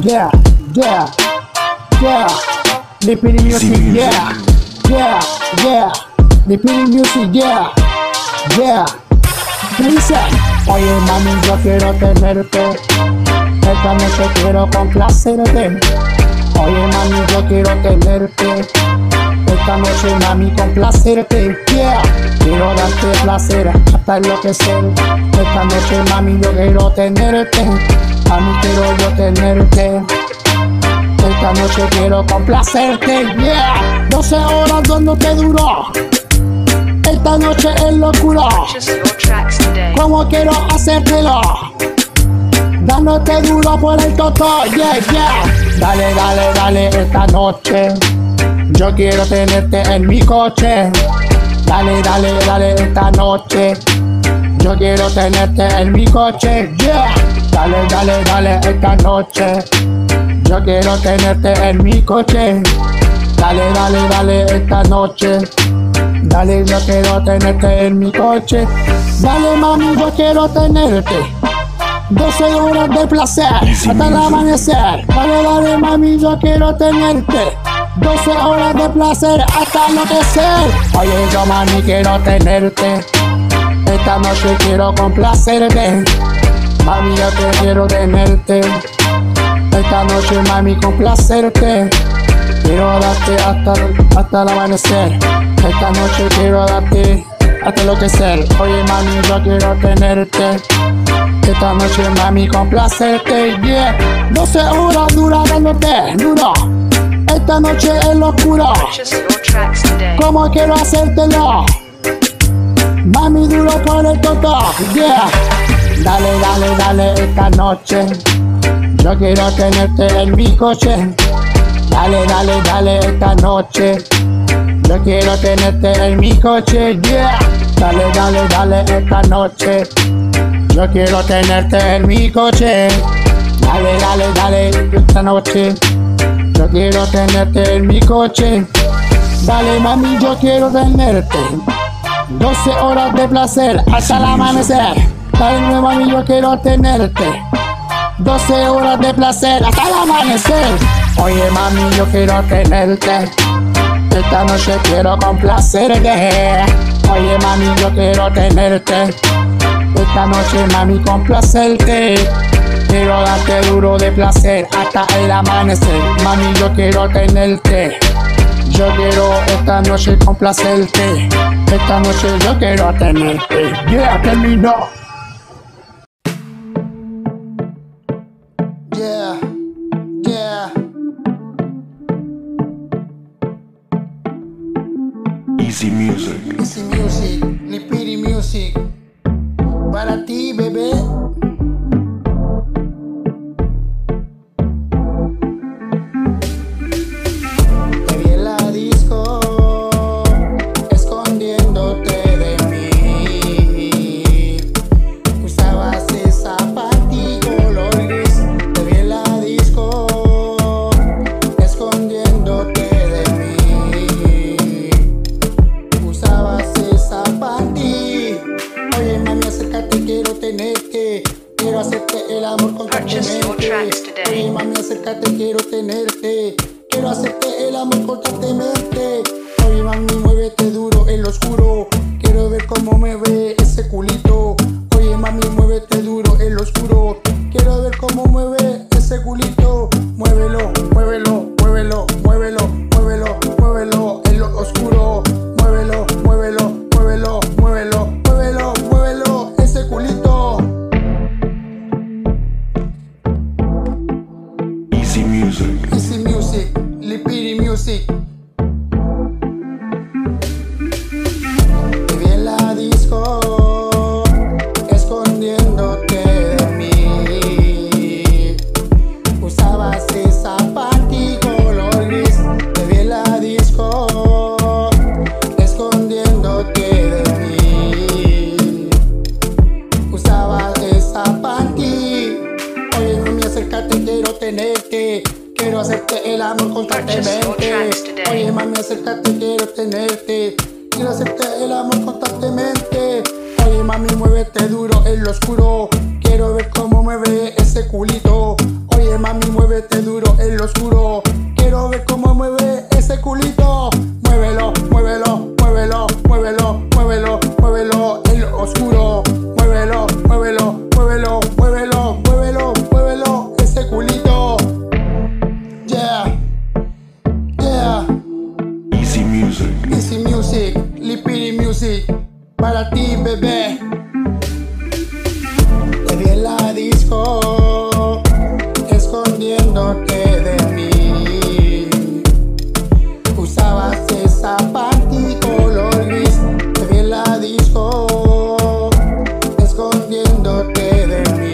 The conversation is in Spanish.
yeah, yeah, yeah. Lipini music, yeah, yeah, yeah. Lipini music, yeah, yeah. ¿Qué dice? Oye mami, yo quiero tenerte. Esta noche quiero complacerte. Oye mami, yo quiero tenerte. Esta noche mami complacerte. Yeah. Quiero darte placer hasta enloquecer. Esta noche mami yo quiero tenerte. Quiero yo tenerte. Esta noche quiero complacerte. Yeah. 12 horas dándote duro. Esta noche es locura. ¿Cómo quiero hacértelo? Dándote duro por el toto, yeah, yeah. Dale, dale, dale esta noche. Yo quiero tenerte en mi coche. Dale, dale, dale esta noche. Yo quiero tenerte en mi coche, yeah. Dale, dale, dale esta noche. Yo quiero tenerte en mi coche. Dale, dale, dale esta noche. Dale, yo quiero tenerte en mi coche. Dale, mami, yo quiero tenerte. 12 horas de placer hasta el amanecer. Dale, dale, mami, yo quiero tenerte. 12 horas de placer hasta enloquecer. Oye, yo, mami, quiero tenerte. Esta noche quiero complacerte. Mami, yo te quiero tenerte. Esta noche, mami, complacerte. Quiero darte hasta, hasta el amanecer. Esta noche quiero darte hasta enloquecer. Oye, mami, yo quiero tenerte. Esta noche, mami, complacerte. Yeah. 12 horas dura dándote duro. Esta noche es locura. ¿Cómo quiero hacértelo? Mami duro por el toto, yeah. Dale, dale, dale esta noche. Yo quiero tenerte en mi coche. Dale, dale, dale esta noche. Yo quiero tenerte en mi coche, yeah. Dale, dale, dale esta noche. Yo quiero tenerte en mi coche. Dale, dale, dale esta noche. Yo quiero tenerte en mi coche. Dale, mami, yo quiero tenerte. 12 horas de placer hasta el amanecer. Dale, mami, yo quiero tenerte. 12 horas de placer hasta el amanecer. Oye, mami, yo quiero tenerte. Esta noche quiero complacerte. Oye, mami, yo quiero tenerte. Esta noche, mami, complacerte. Quiero darte duro de placer hasta el amanecer. Mami, yo quiero tenerte. Yo quiero esta noche complacerte. Esta noche yo quiero tenerte. Yeah, terminó. Easy Music, Lipiri Music. Para ti, bebé. Acércate, quiero tenerte. Quiero hacerte el amor constantemente. Oye, mami, acércate, quiero tenerte. Quiero hacerte el amor constantemente. Oye, mami, Music, hacerte el amor constantemente. Oye, mami, acércate, quiero tenerte. Quiero hacerte el amor constantemente. Oye, mami, muévete duro en lo oscuro. Quiero ver cómo mueve ese culito. music. Music, Lipini Music, para ti, bebé. Te vi en la disco, escondiéndote de mí. Usabas esa parte color gris. Te vi en la disco, escondiéndote de mí.